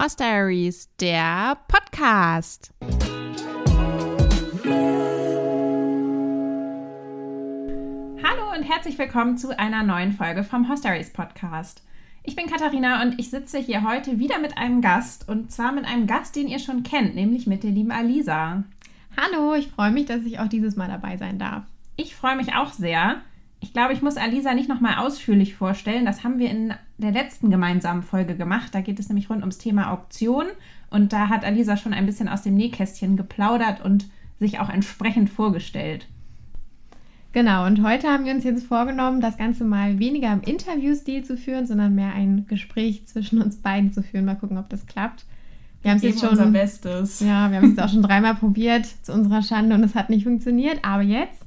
Horse Diaries, der Podcast. Hallo und herzlich willkommen zu einer neuen Folge vom Horse Diaries Podcast. Ich bin Katharina und ich sitze hier heute wieder mit einem Gast und zwar mit einem Gast, den ihr schon kennt, nämlich mit der lieben Alisa. Hallo, ich freue mich, dass ich auch dieses Mal dabei sein darf. Ich freue mich auch sehr. Ich glaube, ich muss Alisa nicht nochmal ausführlich vorstellen. Das haben wir in der letzten gemeinsamen Folge gemacht. Da geht es nämlich rund ums Thema Auktion. Und da hat Alisa schon ein bisschen aus dem Nähkästchen geplaudert und sich auch entsprechend vorgestellt. Genau, und heute haben wir uns jetzt vorgenommen, das Ganze mal weniger im Interviewstil zu führen, sondern mehr ein Gespräch zwischen uns beiden zu führen. Mal gucken, ob das klappt. Wir haben es jetzt schon. Unser Bestes. Ja, wir haben es auch schon dreimal probiert, zu unserer Schande, und es hat nicht funktioniert. Aber jetzt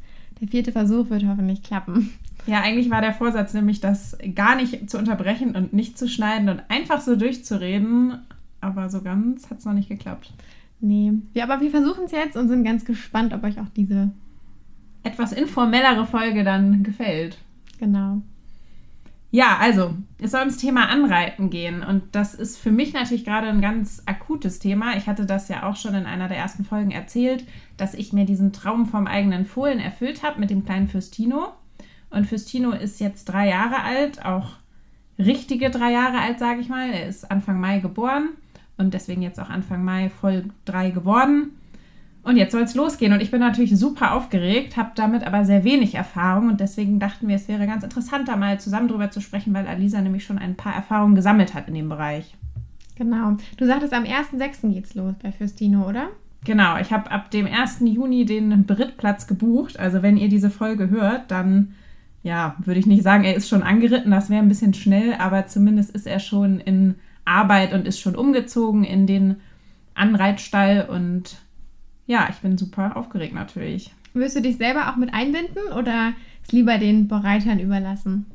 der vierte Versuch wird hoffentlich klappen. Ja, eigentlich war der Vorsatz nämlich, das gar nicht zu unterbrechen und nicht zu schneiden und einfach so durchzureden. Aber so ganz hat es noch nicht geklappt. Nee. Ja, aber wir versuchen es jetzt und sind ganz gespannt, ob euch auch diese etwas informellere Folge dann gefällt. Genau. Ja, also, es soll ums Thema Anreiten gehen. Und das ist für mich natürlich gerade ein ganz akutes Thema. Ich hatte das ja auch schon in einer der ersten Folgen erzählt, dass ich mir diesen Traum vom eigenen Fohlen erfüllt habe mit dem kleinen Fürstino. Und Fürstino ist jetzt drei Jahre alt, auch richtige drei Jahre alt, sage ich mal. Er ist Anfang Mai geboren und deswegen jetzt auch Anfang Mai voll drei geworden. Und jetzt soll es losgehen. Und ich bin natürlich super aufgeregt, habe damit aber sehr wenig Erfahrung. Und deswegen dachten wir, es wäre ganz interessant, da mal zusammen drüber zu sprechen, weil Alisa nämlich schon ein paar Erfahrungen gesammelt hat in dem Bereich. Genau. Du sagtest, am 1.6. geht's los bei Fürstino, oder? Genau. Ich habe ab dem 1. Juni den Brittplatz gebucht. Also, wenn ihr diese Folge hört, dann, ja, würde ich nicht sagen, er ist schon angeritten. Das wäre ein bisschen schnell, aber zumindest ist er schon in Arbeit und ist schon umgezogen in den Anreitstall und ja, ich bin super aufgeregt natürlich. Willst du dich selber auch mit einbinden oder es lieber den Bereitern überlassen?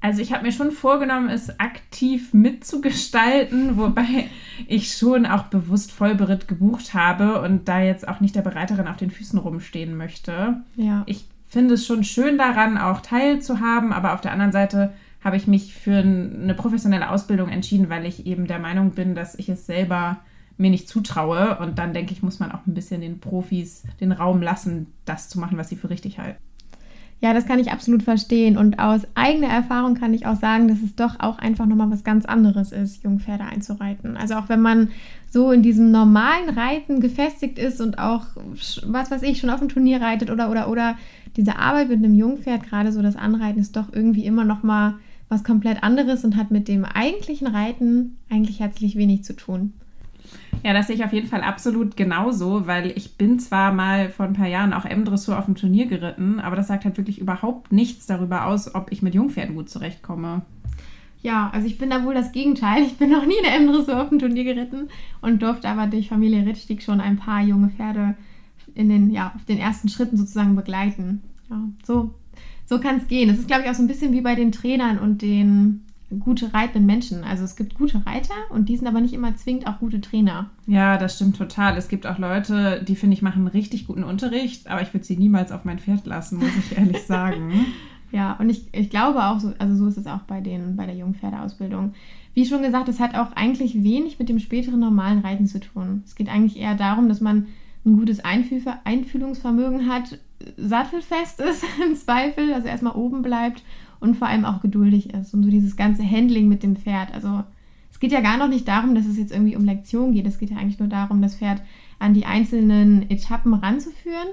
Also ich habe mir schon vorgenommen, es aktiv mitzugestalten, wobei ich schon auch bewusst Vollberitt gebucht habe und da jetzt auch nicht der Bereiterin auf den Füßen rumstehen möchte. Ja. Ich finde es schon schön daran, auch teilzuhaben, aber auf der anderen Seite habe ich mich für eine professionelle Ausbildung entschieden, weil ich eben der Meinung bin, dass ich es selber mir nicht zutraue. Und dann denke ich, muss man auch ein bisschen den Profis den Raum lassen, das zu machen, was sie für richtig halten. Ja, das kann ich absolut verstehen. Und aus eigener Erfahrung kann ich auch sagen, dass es doch auch einfach nochmal was ganz anderes ist, Jungpferde einzureiten. Also auch wenn man so in diesem normalen Reiten gefestigt ist und auch, was weiß ich, schon auf dem Turnier reitet oder, oder, oder, diese Arbeit mit einem Jungpferd, gerade so das Anreiten, ist doch irgendwie immer nochmal was komplett anderes und hat mit dem eigentlichen Reiten eigentlich herzlich wenig zu tun. Ja, das sehe ich auf jeden Fall absolut genauso, weil ich bin zwar mal vor ein paar Jahren auch M-Dressur auf dem Turnier geritten, aber das sagt halt wirklich überhaupt nichts darüber aus, ob ich mit Jungpferden gut zurechtkomme. Ja, also ich bin da wohl das Gegenteil. Ich bin noch nie eine M-Dressur auf dem Turnier geritten und durfte aber durch Familie Rittstieg schon ein paar junge Pferde in den, ja, auf den ersten Schritten sozusagen begleiten. Ja, so, so kann es gehen. Das ist, glaube ich, auch so ein bisschen wie bei den Trainern und den gute reitenden Menschen. Also es gibt gute Reiter und die sind aber nicht immer zwingend auch gute Trainer. Ja, das stimmt total. Es gibt auch Leute, die finde ich machen richtig guten Unterricht, aber ich würde sie niemals auf mein Pferd lassen, muss ich ehrlich sagen. ja, und ich, ich glaube auch, so, also so ist es auch bei, den, bei der Jungpferdeausbildung. Wie schon gesagt, es hat auch eigentlich wenig mit dem späteren normalen Reiten zu tun. Es geht eigentlich eher darum, dass man ein gutes Einfühl Einfühlungsvermögen hat, sattelfest ist im Zweifel, also erstmal oben bleibt und vor allem auch geduldig ist und so dieses ganze Handling mit dem Pferd. Also es geht ja gar noch nicht darum, dass es jetzt irgendwie um Lektion geht. Es geht ja eigentlich nur darum, das Pferd an die einzelnen Etappen ranzuführen,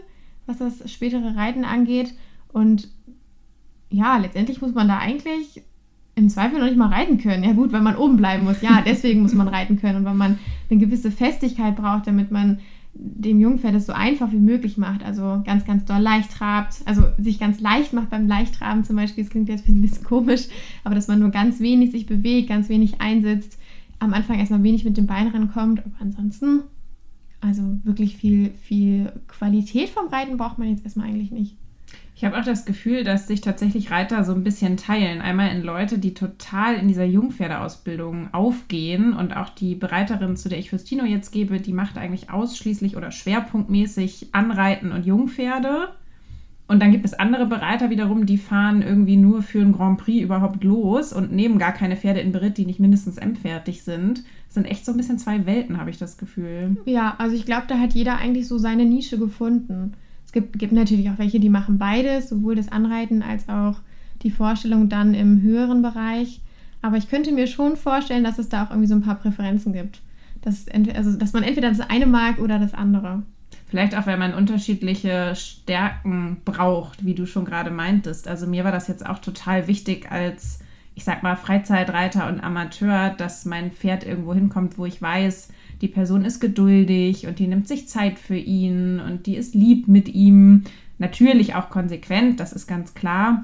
was das spätere Reiten angeht. Und ja, letztendlich muss man da eigentlich im Zweifel noch nicht mal reiten können. Ja gut, wenn man oben bleiben muss. Ja, deswegen muss man reiten können. Und wenn man eine gewisse Festigkeit braucht, damit man dem Jungpferd es so einfach wie möglich macht. Also ganz, ganz doll leicht trabt, also sich ganz leicht macht beim Leichttraben zum Beispiel. Das klingt jetzt ein bisschen komisch, aber dass man nur ganz wenig sich bewegt, ganz wenig einsitzt, am Anfang erstmal wenig mit dem Bein rankommt, aber ansonsten, also wirklich viel, viel Qualität vom Reiten braucht man jetzt erstmal eigentlich nicht. Ich habe auch das Gefühl, dass sich tatsächlich Reiter so ein bisschen teilen. Einmal in Leute, die total in dieser Jungpferdeausbildung aufgehen und auch die Bereiterin, zu der ich Fürstino jetzt gebe, die macht eigentlich ausschließlich oder schwerpunktmäßig Anreiten und Jungpferde. Und dann gibt es andere Bereiter wiederum, die fahren irgendwie nur für einen Grand Prix überhaupt los und nehmen gar keine Pferde in Beritt, die nicht mindestens M-fertig sind. Das sind echt so ein bisschen zwei Welten, habe ich das Gefühl. Ja, also ich glaube, da hat jeder eigentlich so seine Nische gefunden. Gibt, gibt natürlich auch welche, die machen beides, sowohl das Anreiten als auch die Vorstellung dann im höheren Bereich. Aber ich könnte mir schon vorstellen, dass es da auch irgendwie so ein paar Präferenzen gibt. Dass, also, dass man entweder das eine mag oder das andere. Vielleicht auch, weil man unterschiedliche Stärken braucht, wie du schon gerade meintest. Also mir war das jetzt auch total wichtig als, ich sag mal, Freizeitreiter und Amateur, dass mein Pferd irgendwo hinkommt, wo ich weiß, die Person ist geduldig und die nimmt sich Zeit für ihn und die ist lieb mit ihm. Natürlich auch konsequent, das ist ganz klar.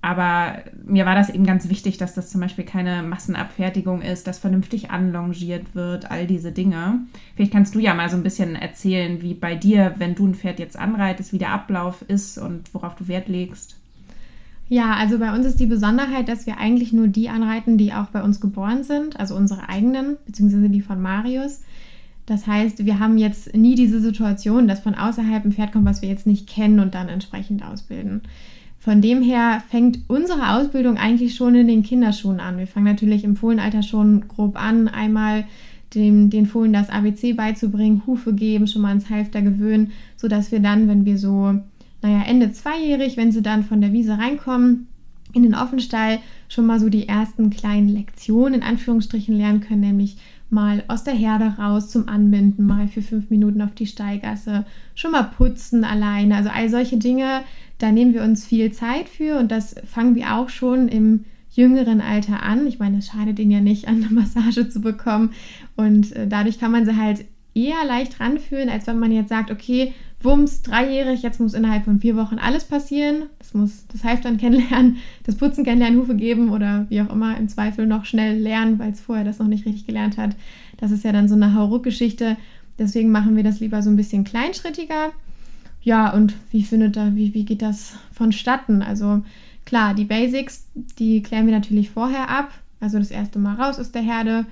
Aber mir war das eben ganz wichtig, dass das zum Beispiel keine Massenabfertigung ist, dass vernünftig anlongiert wird, all diese Dinge. Vielleicht kannst du ja mal so ein bisschen erzählen, wie bei dir, wenn du ein Pferd jetzt anreitest, wie der Ablauf ist und worauf du Wert legst. Ja, also bei uns ist die Besonderheit, dass wir eigentlich nur die anreiten, die auch bei uns geboren sind, also unsere eigenen, beziehungsweise die von Marius. Das heißt, wir haben jetzt nie diese Situation, dass von außerhalb ein Pferd kommt, was wir jetzt nicht kennen und dann entsprechend ausbilden. Von dem her fängt unsere Ausbildung eigentlich schon in den Kinderschuhen an. Wir fangen natürlich im Fohlenalter schon grob an, einmal dem, den Fohlen das ABC beizubringen, Hufe geben, schon mal ans Halfter gewöhnen, sodass wir dann, wenn wir so, naja, Ende zweijährig, wenn sie dann von der Wiese reinkommen, in den Offenstall schon mal so die ersten kleinen Lektionen in Anführungsstrichen lernen können, nämlich mal aus der Herde raus zum Anbinden, mal für fünf Minuten auf die Steigasse, schon mal putzen alleine. Also all solche Dinge, da nehmen wir uns viel Zeit für und das fangen wir auch schon im jüngeren Alter an. Ich meine, es schadet ihnen ja nicht, eine Massage zu bekommen und äh, dadurch kann man sie halt eher leicht ranführen, als wenn man jetzt sagt, okay, Wumms, dreijährig, jetzt muss innerhalb von vier Wochen alles passieren. Das muss das Halftern kennenlernen, das Putzen kennenlernen, Hufe geben oder wie auch immer, im Zweifel noch schnell lernen, weil es vorher das noch nicht richtig gelernt hat. Das ist ja dann so eine Hauruck-Geschichte. Deswegen machen wir das lieber so ein bisschen kleinschrittiger ja, und wie findet da, wie, wie geht das vonstatten? Also klar, die Basics, die klären wir natürlich vorher ab. Also das erste Mal raus aus der Herde.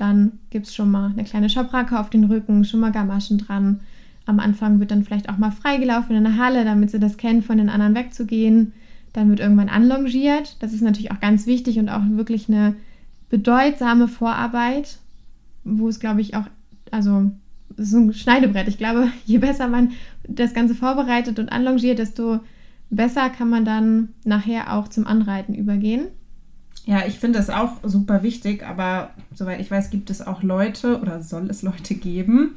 Dann gibt es schon mal eine kleine Schabracke auf den Rücken, schon mal Gamaschen dran. Am Anfang wird dann vielleicht auch mal freigelaufen in der Halle, damit sie das kennen, von den anderen wegzugehen. Dann wird irgendwann anlongiert. Das ist natürlich auch ganz wichtig und auch wirklich eine bedeutsame Vorarbeit, wo es, glaube ich, auch, also es ist ein Schneidebrett. Ich glaube, je besser man das Ganze vorbereitet und anlongiert, desto besser kann man dann nachher auch zum Anreiten übergehen. Ja, ich finde das auch super wichtig, aber soweit ich weiß, gibt es auch Leute oder soll es Leute geben,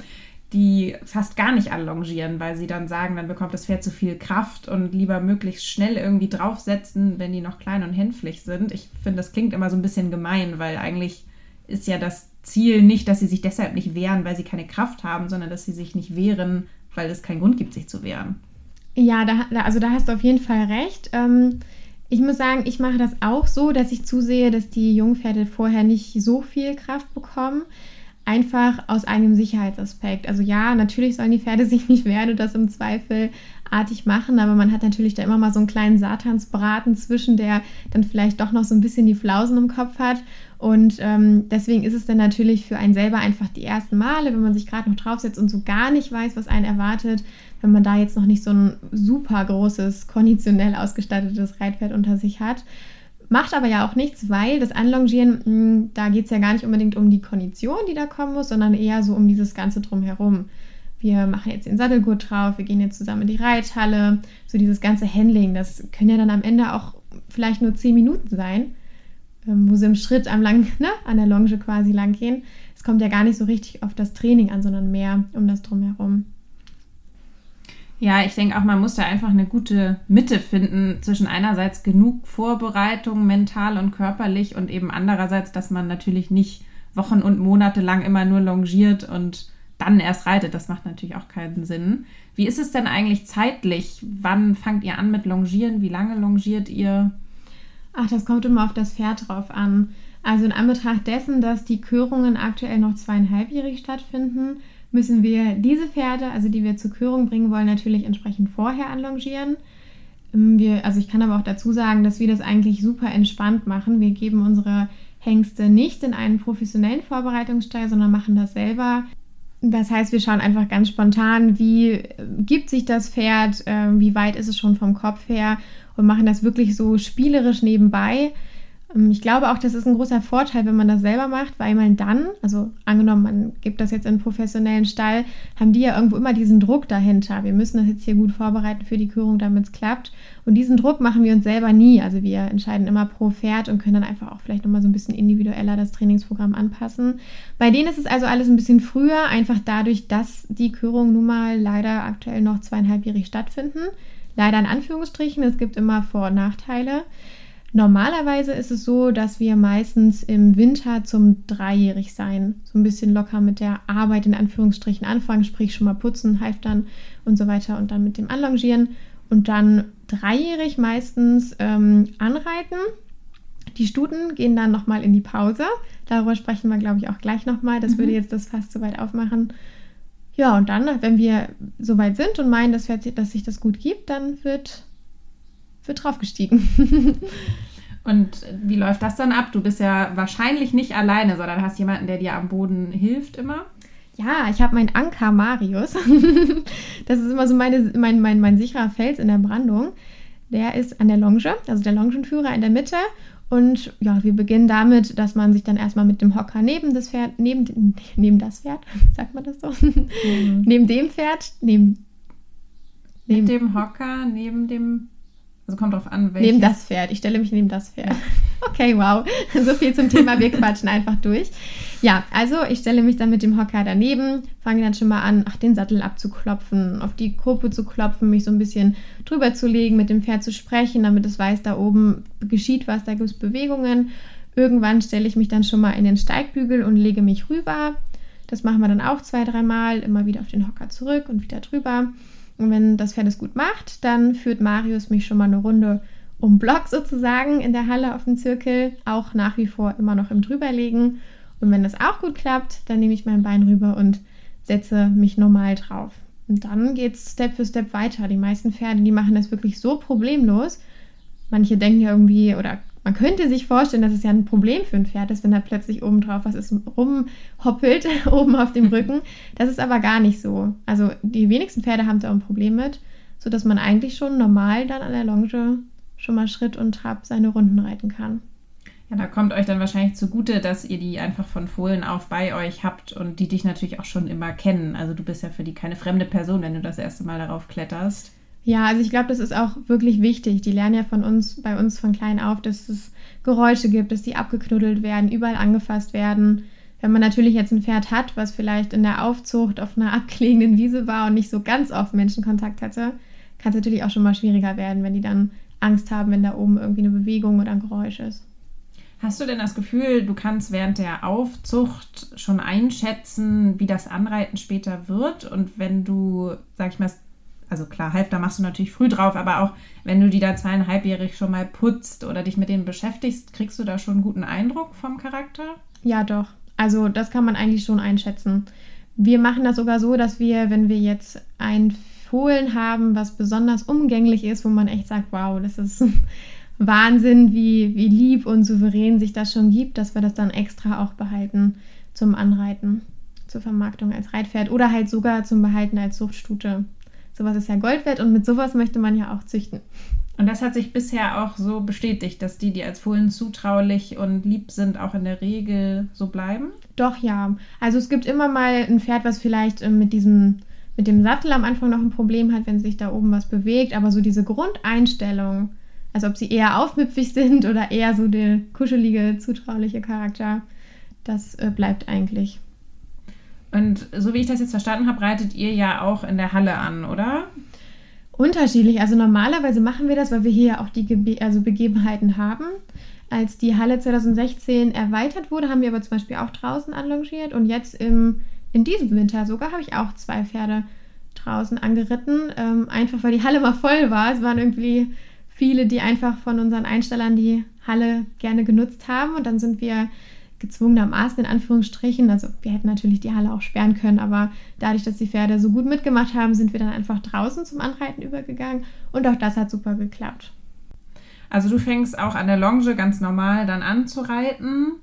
die fast gar nicht anlongieren, weil sie dann sagen, dann bekommt das Pferd zu viel Kraft und lieber möglichst schnell irgendwie draufsetzen, wenn die noch klein und hänflich sind. Ich finde, das klingt immer so ein bisschen gemein, weil eigentlich ist ja das Ziel nicht, dass sie sich deshalb nicht wehren, weil sie keine Kraft haben, sondern dass sie sich nicht wehren, weil es keinen Grund gibt, sich zu wehren. Ja, da, also da hast du auf jeden Fall recht. Ähm, ich muss sagen, ich mache das auch so, dass ich zusehe, dass die Jungpferde vorher nicht so viel Kraft bekommen. Einfach aus einem Sicherheitsaspekt. Also ja, natürlich sollen die Pferde sich nicht wehren und das im Zweifel artig machen, aber man hat natürlich da immer mal so einen kleinen Satansbraten zwischen, der dann vielleicht doch noch so ein bisschen die Flausen im Kopf hat. Und ähm, deswegen ist es dann natürlich für einen selber einfach die ersten Male, wenn man sich gerade noch draufsetzt und so gar nicht weiß, was einen erwartet, wenn man da jetzt noch nicht so ein super großes, konditionell ausgestattetes Reitpferd unter sich hat. Macht aber ja auch nichts, weil das Anlongieren, hm, da geht es ja gar nicht unbedingt um die Kondition, die da kommen muss, sondern eher so um dieses Ganze drumherum wir machen jetzt den Sattelgurt drauf, wir gehen jetzt zusammen in die Reithalle. So dieses ganze Handling, das können ja dann am Ende auch vielleicht nur zehn Minuten sein, ähm, wo sie im Schritt am lang, ne, an der Longe quasi lang gehen. Es kommt ja gar nicht so richtig auf das Training an, sondern mehr um das drumherum. Ja, ich denke auch, man muss da einfach eine gute Mitte finden zwischen einerseits genug Vorbereitung mental und körperlich und eben andererseits, dass man natürlich nicht Wochen und Monate lang immer nur longiert und dann erst reitet. Das macht natürlich auch keinen Sinn. Wie ist es denn eigentlich zeitlich? Wann fangt ihr an mit Longieren? Wie lange longiert ihr? Ach, das kommt immer auf das Pferd drauf an. Also in Anbetracht dessen, dass die Körungen aktuell noch zweieinhalbjährig stattfinden, müssen wir diese Pferde, also die wir zur Körung bringen wollen, natürlich entsprechend vorher anlongieren. Ähm, wir, also ich kann aber auch dazu sagen, dass wir das eigentlich super entspannt machen. Wir geben unsere Hengste nicht in einen professionellen Vorbereitungsstall, sondern machen das selber Das heißt, wir schauen einfach ganz spontan, wie äh, gibt sich das Pferd, äh, wie weit ist es schon vom Kopf her und machen das wirklich so spielerisch nebenbei. Ähm, ich glaube auch, das ist ein großer Vorteil, wenn man das selber macht, weil man dann, also angenommen, man gibt das jetzt in einen professionellen Stall, haben die ja irgendwo immer diesen Druck dahinter. Wir müssen das jetzt hier gut vorbereiten für die Körung, damit es klappt. Und diesen Druck machen wir uns selber nie. Also wir entscheiden immer pro Pferd und können dann einfach auch vielleicht nochmal so ein bisschen individueller das Trainingsprogramm anpassen. Bei denen ist es also alles ein bisschen früher, einfach dadurch, dass die Körungen nun mal leider aktuell noch zweieinhalbjährig stattfinden. Leider in Anführungsstrichen, es gibt immer Vor- und Nachteile. Normalerweise ist es so, dass wir meistens im Winter zum dreijährig sein, so ein bisschen locker mit der Arbeit in Anführungsstrichen anfangen, sprich schon mal putzen, halftern und so weiter und dann mit dem Anlongieren und dann dreijährig meistens ähm, anreiten. Die Stuten gehen dann nochmal in die Pause. Darüber sprechen wir, glaube ich, auch gleich nochmal. Das mhm. würde jetzt das fast so weit aufmachen. Ja, und dann, wenn wir soweit sind und meinen, dass, dass sich das gut gibt, dann wird wird draufgestiegen. Und wie läuft das dann ab? Du bist ja wahrscheinlich nicht alleine, sondern hast jemanden, der dir am Boden hilft immer. Ja, ich habe meinen Anker Marius. das ist immer so meine, mein, mein, mein sicherer Fels in der Brandung. Der ist an der Longe, also der Longenführer in der Mitte. Und ja, wir beginnen damit, dass man sich dann erstmal mit dem Hocker neben das Pferd, neben, neben das Pferd, sagt man das so? Mhm. neben dem Pferd, neben, neben. Mit dem Hocker, neben dem also kommt drauf an, welches. Neben das Pferd. Ich stelle mich neben das Pferd. Okay, wow. So viel zum Thema. Wir quatschen einfach durch. Ja, also ich stelle mich dann mit dem Hocker daneben, fange dann schon mal an, ach, den Sattel abzuklopfen, auf die Kuppe zu klopfen, mich so ein bisschen drüber zu legen, mit dem Pferd zu sprechen, damit es weiß, da oben geschieht was, da gibt es Bewegungen. Irgendwann stelle ich mich dann schon mal in den Steigbügel und lege mich rüber. Das machen wir dann auch zwei, dreimal, immer wieder auf den Hocker zurück und wieder drüber. Und wenn das Pferd es gut macht, dann führt Marius mich schon mal eine Runde um Block sozusagen in der Halle auf dem Zirkel, auch nach wie vor immer noch im Drüberlegen. Und wenn das auch gut klappt, dann nehme ich mein Bein rüber und setze mich normal drauf. Und dann geht es Step für Step weiter. Die meisten Pferde, die machen das wirklich so problemlos. Manche denken ja irgendwie oder man könnte sich vorstellen, dass es ja ein Problem für ein Pferd ist, wenn da plötzlich oben drauf was ist, rumhoppelt, oben auf dem Rücken. Das ist aber gar nicht so. Also die wenigsten Pferde haben da ein Problem mit, sodass man eigentlich schon normal dann an der Longe schon mal Schritt und Trab seine Runden reiten kann. Ja, da kommt euch dann wahrscheinlich zugute, dass ihr die einfach von Fohlen auf bei euch habt und die dich natürlich auch schon immer kennen. Also du bist ja für die keine fremde Person, wenn du das erste Mal darauf kletterst. Ja, also ich glaube, das ist auch wirklich wichtig. Die lernen ja von uns, bei uns von klein auf, dass es Geräusche gibt, dass die abgeknuddelt werden, überall angefasst werden. Wenn man natürlich jetzt ein Pferd hat, was vielleicht in der Aufzucht auf einer abgelegenen Wiese war und nicht so ganz oft Menschenkontakt hatte, kann es natürlich auch schon mal schwieriger werden, wenn die dann Angst haben, wenn da oben irgendwie eine Bewegung oder ein Geräusch ist. Hast du denn das Gefühl, du kannst während der Aufzucht schon einschätzen, wie das Anreiten später wird? Und wenn du, sag ich mal, also klar, Halfter machst du natürlich früh drauf, aber auch wenn du die da zweieinhalbjährig schon mal putzt oder dich mit denen beschäftigst, kriegst du da schon einen guten Eindruck vom Charakter? Ja, doch. Also das kann man eigentlich schon einschätzen. Wir machen das sogar so, dass wir, wenn wir jetzt ein Fohlen haben, was besonders umgänglich ist, wo man echt sagt, wow, das ist Wahnsinn, wie, wie lieb und souverän sich das schon gibt, dass wir das dann extra auch behalten zum Anreiten, zur Vermarktung als Reitpferd oder halt sogar zum Behalten als Zuchtstute. Sowas ist ja Gold wert und mit sowas möchte man ja auch züchten. Und das hat sich bisher auch so bestätigt, dass die, die als Fohlen zutraulich und lieb sind, auch in der Regel so bleiben? Doch, ja. Also es gibt immer mal ein Pferd, was vielleicht äh, mit diesem mit dem Sattel am Anfang noch ein Problem hat, wenn sich da oben was bewegt, aber so diese Grundeinstellung, also ob sie eher aufmüpfig sind oder eher so der kuschelige, zutrauliche Charakter, das äh, bleibt eigentlich. Und so wie ich das jetzt verstanden habe, reitet ihr ja auch in der Halle an, oder? Unterschiedlich. Also normalerweise machen wir das, weil wir hier ja auch die Gebe also Begebenheiten haben. Als die Halle 2016 erweitert wurde, haben wir aber zum Beispiel auch draußen anlongiert. Und jetzt im, in diesem Winter sogar habe ich auch zwei Pferde draußen angeritten. Ähm, einfach weil die Halle mal voll war. Es waren irgendwie viele, die einfach von unseren Einstellern die Halle gerne genutzt haben. Und dann sind wir gezwungenermaßen in Anführungsstrichen. Also wir hätten natürlich die Halle auch sperren können, aber dadurch, dass die Pferde so gut mitgemacht haben, sind wir dann einfach draußen zum Anreiten übergegangen und auch das hat super geklappt. Also du fängst auch an der Longe ganz normal dann an zu reiten.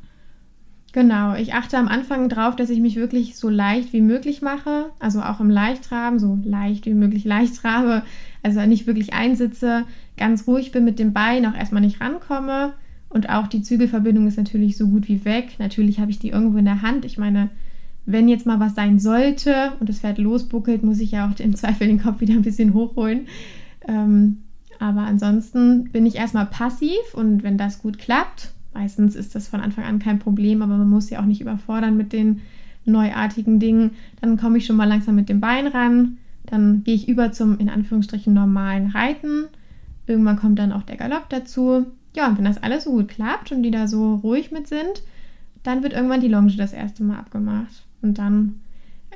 Genau, ich achte am Anfang drauf, dass ich mich wirklich so leicht wie möglich mache, also auch im Leichtraben, so leicht wie möglich leicht trabe, also nicht wirklich einsitze, ganz ruhig bin mit dem Bein, auch erstmal nicht rankomme und auch die Zügelverbindung ist natürlich so gut wie weg. Natürlich habe ich die irgendwo in der Hand. Ich meine, wenn jetzt mal was sein sollte und das Pferd losbuckelt, muss ich ja auch im Zweifel den Kopf wieder ein bisschen hochholen. Ähm, aber ansonsten bin ich erstmal passiv und wenn das gut klappt, Meistens ist das von Anfang an kein Problem, aber man muss ja auch nicht überfordern mit den neuartigen Dingen. Dann komme ich schon mal langsam mit dem Bein ran. Dann gehe ich über zum in Anführungsstrichen normalen Reiten. Irgendwann kommt dann auch der Galopp dazu. Ja, und wenn das alles so gut klappt und die da so ruhig mit sind, dann wird irgendwann die Longe das erste Mal abgemacht. Und dann,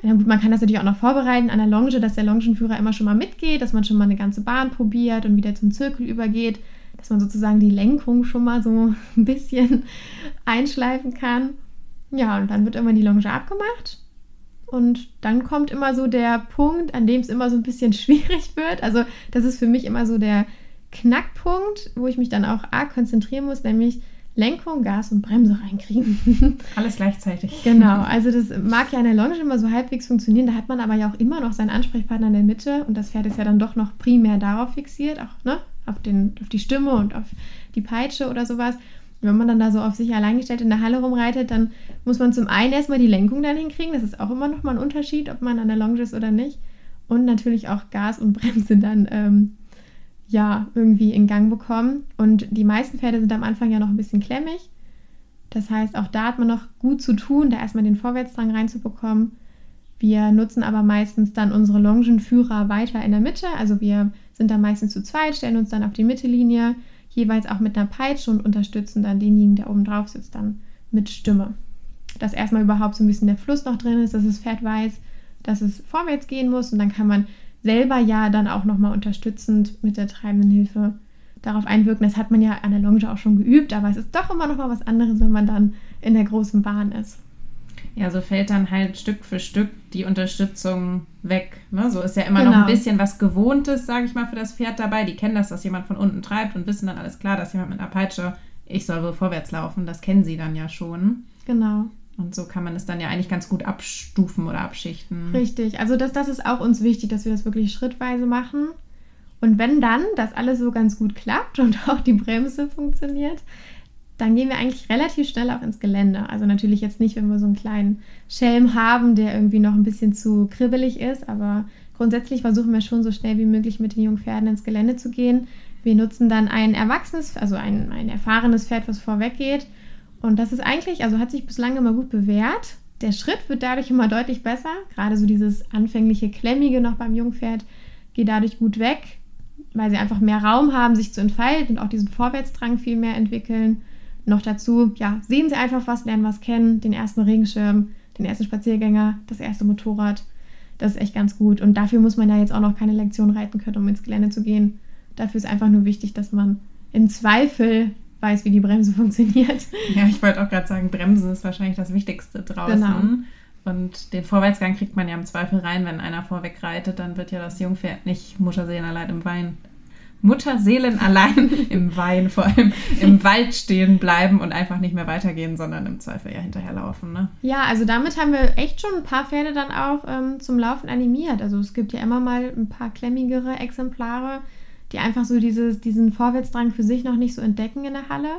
na gut, man kann das natürlich auch noch vorbereiten an der Longe, dass der Longenführer immer schon mal mitgeht, dass man schon mal eine ganze Bahn probiert und wieder zum Zirkel übergeht dass man sozusagen die Lenkung schon mal so ein bisschen einschleifen kann. Ja, und dann wird irgendwann die Longe abgemacht. Und dann kommt immer so der Punkt, an dem es immer so ein bisschen schwierig wird. Also, das ist für mich immer so der Knackpunkt, wo ich mich dann auch arg konzentrieren muss, nämlich Lenkung, Gas und Bremse reinkriegen. Alles gleichzeitig. Genau, also das mag ja in der Longe immer so halbwegs funktionieren, da hat man aber ja auch immer noch seinen Ansprechpartner in der Mitte und das Pferd ist ja dann doch noch primär darauf fixiert, auch ne, auf, den, auf die Stimme und auf die Peitsche oder sowas. wenn man dann da so auf sich allein gestellt in der Halle rumreitet, dann muss man zum einen erstmal die Lenkung dann hinkriegen. Das ist auch immer noch mal ein Unterschied, ob man an der Longe ist oder nicht. Und natürlich auch Gas und Bremse dann ähm, ja irgendwie in Gang bekommen. Und die meisten Pferde sind am Anfang ja noch ein bisschen klemmig. Das heißt, auch da hat man noch gut zu tun, da erstmal den Vorwärtsdrang reinzubekommen. Wir nutzen aber meistens dann unsere Longenführer weiter in der Mitte. Also wir sind dann meistens zu zweit, stellen uns dann auf die Mittellinie, jeweils auch mit einer Peitsche und unterstützen dann denjenigen, der oben drauf sitzt, dann mit Stimme. Dass erstmal überhaupt so ein bisschen der Fluss noch drin ist, dass das Pferd weiß, dass es vorwärts gehen muss und dann kann man selber ja dann auch nochmal unterstützend mit der treibenden Hilfe darauf einwirken. Das hat man ja an der Longe auch schon geübt, aber es ist doch immer noch mal was anderes, wenn man dann in der großen Bahn ist. Ja, so fällt dann halt Stück für Stück die Unterstützung weg. Ne? So ist ja immer genau. noch ein genau. bisschen was Gewohntes, sage ich mal, für das Pferd dabei. Die kennen das, dass jemand von unten treibt und wissen dann alles klar, dass jemand mit einer Peitsche, ich soll wohl vorwärts laufen. Das kennen sie dann ja schon. Genau. Und so kann man es dann ja eigentlich ganz gut abstufen oder abschichten. Richtig. Also das, das ist auch uns wichtig, dass wir das wirklich schrittweise machen. Und wenn dann das alles so ganz gut klappt und auch die Bremse funktioniert, dann gehen wir eigentlich relativ schnell auch ins Gelände. Also natürlich jetzt nicht, wenn wir so einen kleinen Schelm haben, der irgendwie noch ein bisschen zu kribbelig ist, aber grundsätzlich versuchen wir schon so schnell wie möglich mit den jungen Pferden ins Gelände zu gehen. Wir nutzen dann ein erwachsenes, also ein, ein erfahrenes Pferd, was vorweg geht. Und das ist eigentlich, also hat sich bislang immer gut bewährt. Der Schritt wird dadurch immer deutlich besser. Gerade so dieses anfängliche Klemmige noch beim Jungpferd geht dadurch gut weg, weil sie einfach mehr Raum haben, sich zu entfalten und auch diesen Vorwärtsdrang viel mehr entwickeln. Noch dazu, ja, sehen Sie einfach was, lernen was kennen, den ersten Regenschirm, den ersten Spaziergänger, das erste Motorrad. Das ist echt ganz gut. Und dafür muss man ja jetzt auch noch keine Lektion reiten können, um ins Gelände zu gehen. Dafür ist einfach nur wichtig, dass man im Zweifel weiß, wie die Bremse funktioniert. Ja, ich wollte auch gerade sagen, Bremsen ist wahrscheinlich das Wichtigste draußen. Genau. Und den Vorwärtsgang kriegt man ja im Zweifel rein, wenn einer vorweg reitet, dann wird ja das Jungpferd nicht Mutterseelenleid im Wein Mutterseelen allein im Wein, vor allem im Wald stehen bleiben und einfach nicht mehr weitergehen, sondern im Zweifel ja hinterherlaufen. Ne? Ja, also damit haben wir echt schon ein paar Pferde dann auch ähm, zum Laufen animiert. Also es gibt ja immer mal ein paar klemmigere Exemplare, die einfach so dieses, diesen Vorwärtsdrang für sich noch nicht so entdecken in der Halle.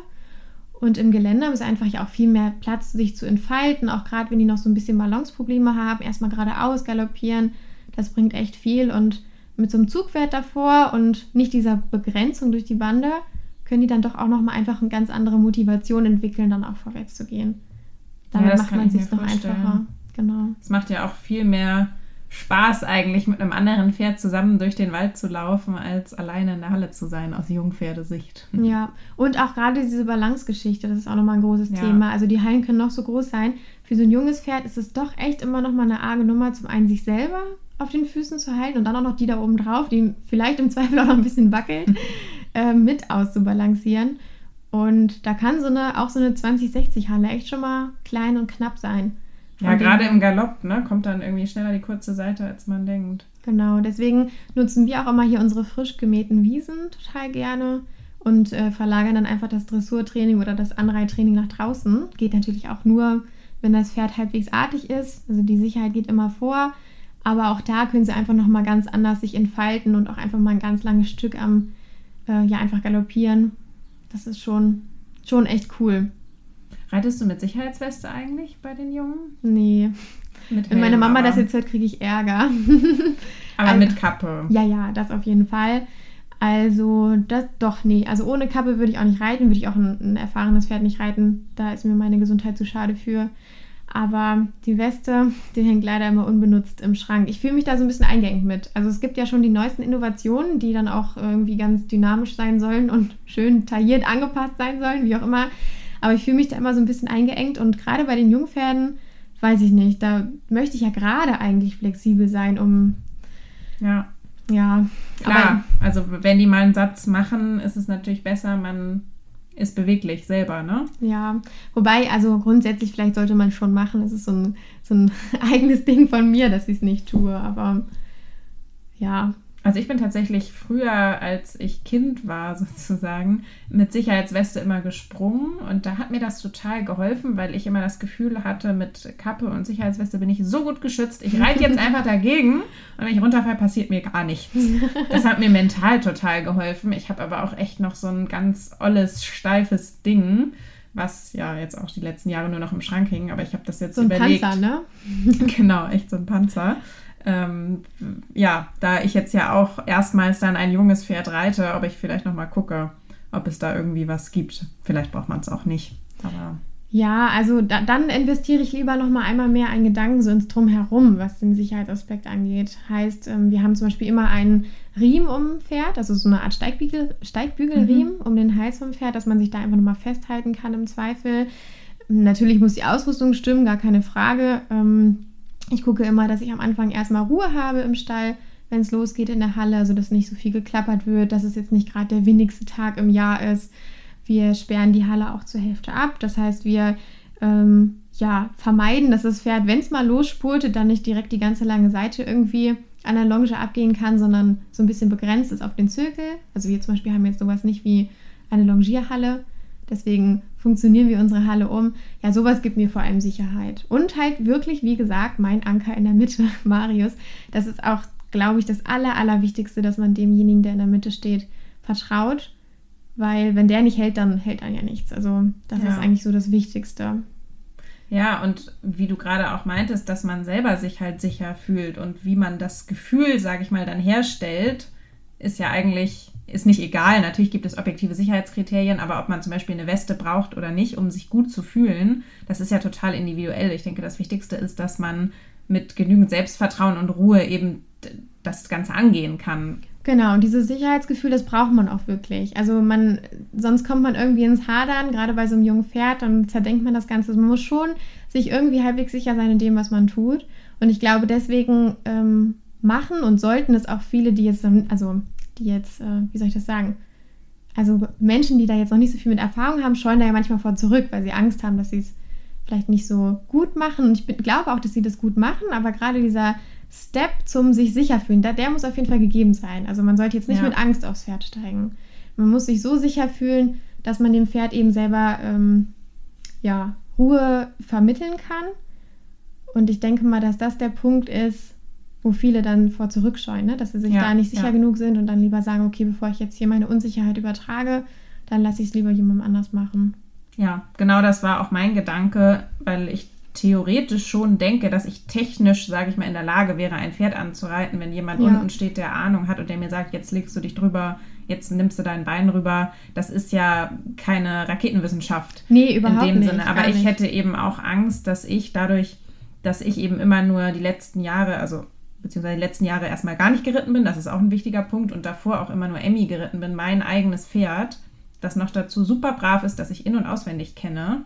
Und im Gelände ist einfach ja auch viel mehr Platz, sich zu entfalten, auch gerade wenn die noch so ein bisschen Balanceprobleme haben, erstmal geradeaus galoppieren. Das bringt echt viel und mit so einem Zugwert davor und nicht dieser Begrenzung durch die Bande, können die dann doch auch nochmal einfach eine ganz andere Motivation entwickeln, dann auch vorwärts zu gehen. Damit ja, macht man sich noch einfacher. Genau. Es macht ja auch viel mehr Spaß eigentlich mit einem anderen Pferd zusammen durch den Wald zu laufen, als alleine in der Halle zu sein, aus Jungpferdesicht. Ja, und auch gerade diese Balancegeschichte, das ist auch nochmal ein großes ja. Thema. Also die Hallen können noch so groß sein. Für so ein junges Pferd ist es doch echt immer nochmal eine arge Nummer, zum einen sich selber auf den Füßen zu halten und dann auch noch die da oben drauf, die vielleicht im Zweifel auch noch ein bisschen wackelt, äh, mit auszubalancieren. Und da kann so eine, auch so eine 2060-Halle echt schon mal klein und knapp sein. Ja, gerade im Galopp, ne, kommt dann irgendwie schneller die kurze Seite, als man denkt. Genau, deswegen nutzen wir auch immer hier unsere frisch gemähten Wiesen total gerne und äh, verlagern dann einfach das Dressurtraining oder das Anreittraining nach draußen. Geht natürlich auch nur, wenn das Pferd halbwegs artig ist. Also die Sicherheit geht immer vor. Aber auch da können sie einfach nochmal ganz anders sich entfalten und auch einfach mal ein ganz langes Stück am, äh, ja, einfach galoppieren. Das ist schon, schon echt cool. Reitest du mit Sicherheitsweste eigentlich bei den Jungen? Nee. Mit Wenn meine Mama aber. das jetzt hört, kriege ich Ärger. aber also, mit Kappe. Ja, ja, das auf jeden Fall. Also, das doch, nee. Also ohne Kappe würde ich auch nicht reiten, würde ich auch ein, ein, erfahrenes Pferd nicht reiten. Da ist mir meine Gesundheit zu schade für. Aber die Weste, die hängt leider immer unbenutzt im Schrank. Ich fühle mich da so ein bisschen eingeengt mit. Also es gibt ja schon die neuesten Innovationen, die dann auch irgendwie ganz dynamisch sein sollen und schön tailliert angepasst sein sollen, wie auch immer. Aber ich fühle mich da immer so ein bisschen eingeengt und gerade bei den Jungpferden, weiß ich nicht, da möchte ich ja gerade eigentlich flexibel sein, um. Ja. Ja. Klar, also wenn die mal einen Satz machen, ist es natürlich besser, man ist beweglich selber, ne? Ja, wobei, also grundsätzlich vielleicht sollte man schon machen. Es ist so ein, so ein eigenes Ding von mir, dass ich es nicht tue, aber ja, also ich bin tatsächlich früher, als ich Kind war sozusagen, mit Sicherheitsweste immer gesprungen und da hat mir das total geholfen, weil ich immer das Gefühl hatte, mit Kappe und Sicherheitsweste bin ich so gut geschützt. Ich reite jetzt einfach dagegen und wenn ich runterfalle, passiert mir gar nichts. Das hat mir mental total geholfen. Ich habe aber auch echt noch so ein ganz olles, steifes Ding was ja jetzt auch die letzten Jahre nur noch im Schrank hing, aber ich habe das jetzt so ein überlegt. Panzer, ne? genau, echt so ein Panzer ähm, ja, da ich jetzt ja auch erstmals dann ein junges Pferd reite, ob ich vielleicht nochmal gucke, ob es da irgendwie was gibt. Vielleicht braucht man es auch nicht. Aber ja, also da, dann investiere ich lieber noch mal einmal mehr einen Gedanken so ins Drumherum, was den Sicherheitsaspekt angeht. Heißt, ähm, wir haben zum Beispiel immer einen Riemen um Pferd, also so eine Art Steigbügel, Steigbügelriemen mhm. um den Hals vom Pferd, dass man sich da einfach noch mal festhalten kann im Zweifel. Natürlich muss die Ausrüstung stimmen, gar keine Frage. Ähm, ich gucke immer, dass ich am Anfang erstmal Ruhe habe im Stall, wenn es losgeht in der Halle, sodass nicht so viel geklappert wird, dass es jetzt nicht gerade der windigste Tag im Jahr ist. Wir sperren die Halle auch zur Hälfte ab. Das heißt, wir ähm, ja, vermeiden, dass das Pferd, wenn es mal losspurtet, dann nicht direkt die ganze lange Seite irgendwie an der Longe abgehen kann, sondern so ein bisschen begrenzt ist auf den Zirkel. Also wir zum Beispiel haben jetzt sowas nicht wie eine Longierhalle. Deswegen funktionieren wir unsere Halle um. Ja, sowas gibt mir vor allem Sicherheit. Und halt wirklich, wie gesagt, mein Anker in der Mitte, Marius. Das ist auch, glaube ich, das Aller, Allerwichtigste, dass man demjenigen, der in der Mitte steht, vertraut. Weil wenn der nicht hält, dann hält dann ja nichts. Also das ja. ist eigentlich so das Wichtigste. Ja, und wie du gerade auch meintest, dass man selber sich halt sicher fühlt und wie man das Gefühl, sage ich mal, dann herstellt, ist ja eigentlich ist nicht egal. Natürlich gibt es objektive Sicherheitskriterien, aber ob man zum Beispiel eine Weste braucht oder nicht, um sich gut zu fühlen, das ist ja total individuell. Ich denke, das Wichtigste ist, dass man mit genügend Selbstvertrauen und Ruhe eben das Ganze angehen kann. Genau, und dieses Sicherheitsgefühl, das braucht man auch wirklich. Also man, sonst kommt man irgendwie ins Hadern, gerade bei so einem jungen Pferd, dann zerdenkt man das Ganze. Man muss schon sich irgendwie halbwegs sicher sein in dem, was man tut. Und ich glaube, deswegen ähm, machen und sollten es auch viele, die jetzt, also die jetzt, äh, wie soll ich das sagen? Also Menschen, die da jetzt noch nicht so viel mit Erfahrung haben, scheuen da ja manchmal vor zurück, weil sie Angst haben, dass sie es vielleicht nicht so gut machen. Und ich glaube auch, dass sie das gut machen, aber gerade dieser Step zum sich sicher fühlen, der, der muss auf jeden Fall gegeben sein. Also man sollte jetzt nicht ja. mit Angst aufs Pferd steigen. Man muss sich so sicher fühlen, dass man dem Pferd eben selber ähm, ja, Ruhe vermitteln kann. Und ich denke mal, dass das der Punkt ist, wo viele dann vor zurückscheuen, ne? dass sie sich ja, da nicht sicher ja. genug sind und dann lieber sagen, okay, bevor ich jetzt hier meine Unsicherheit übertrage, dann lasse ich es lieber jemandem anders machen. Ja, genau das war auch mein Gedanke, weil ich theoretisch schon denke, dass ich technisch, sage ich mal, in der Lage wäre, ein Pferd anzureiten, wenn jemand ja. unten steht, der Ahnung hat und der mir sagt, jetzt legst du dich drüber, jetzt nimmst du dein Bein rüber. Das ist ja keine Raketenwissenschaft. Nee, überhaupt nicht. In dem nicht, Sinne. Aber ich nicht. hätte eben auch Angst, dass ich dadurch, dass ich eben immer nur die letzten Jahre, also beziehungsweise die letzten Jahre erstmal gar nicht geritten bin, das ist auch ein wichtiger Punkt, und davor auch immer nur Emmy geritten bin, mein eigenes Pferd, das noch dazu super brav ist, das ich in- und auswendig kenne.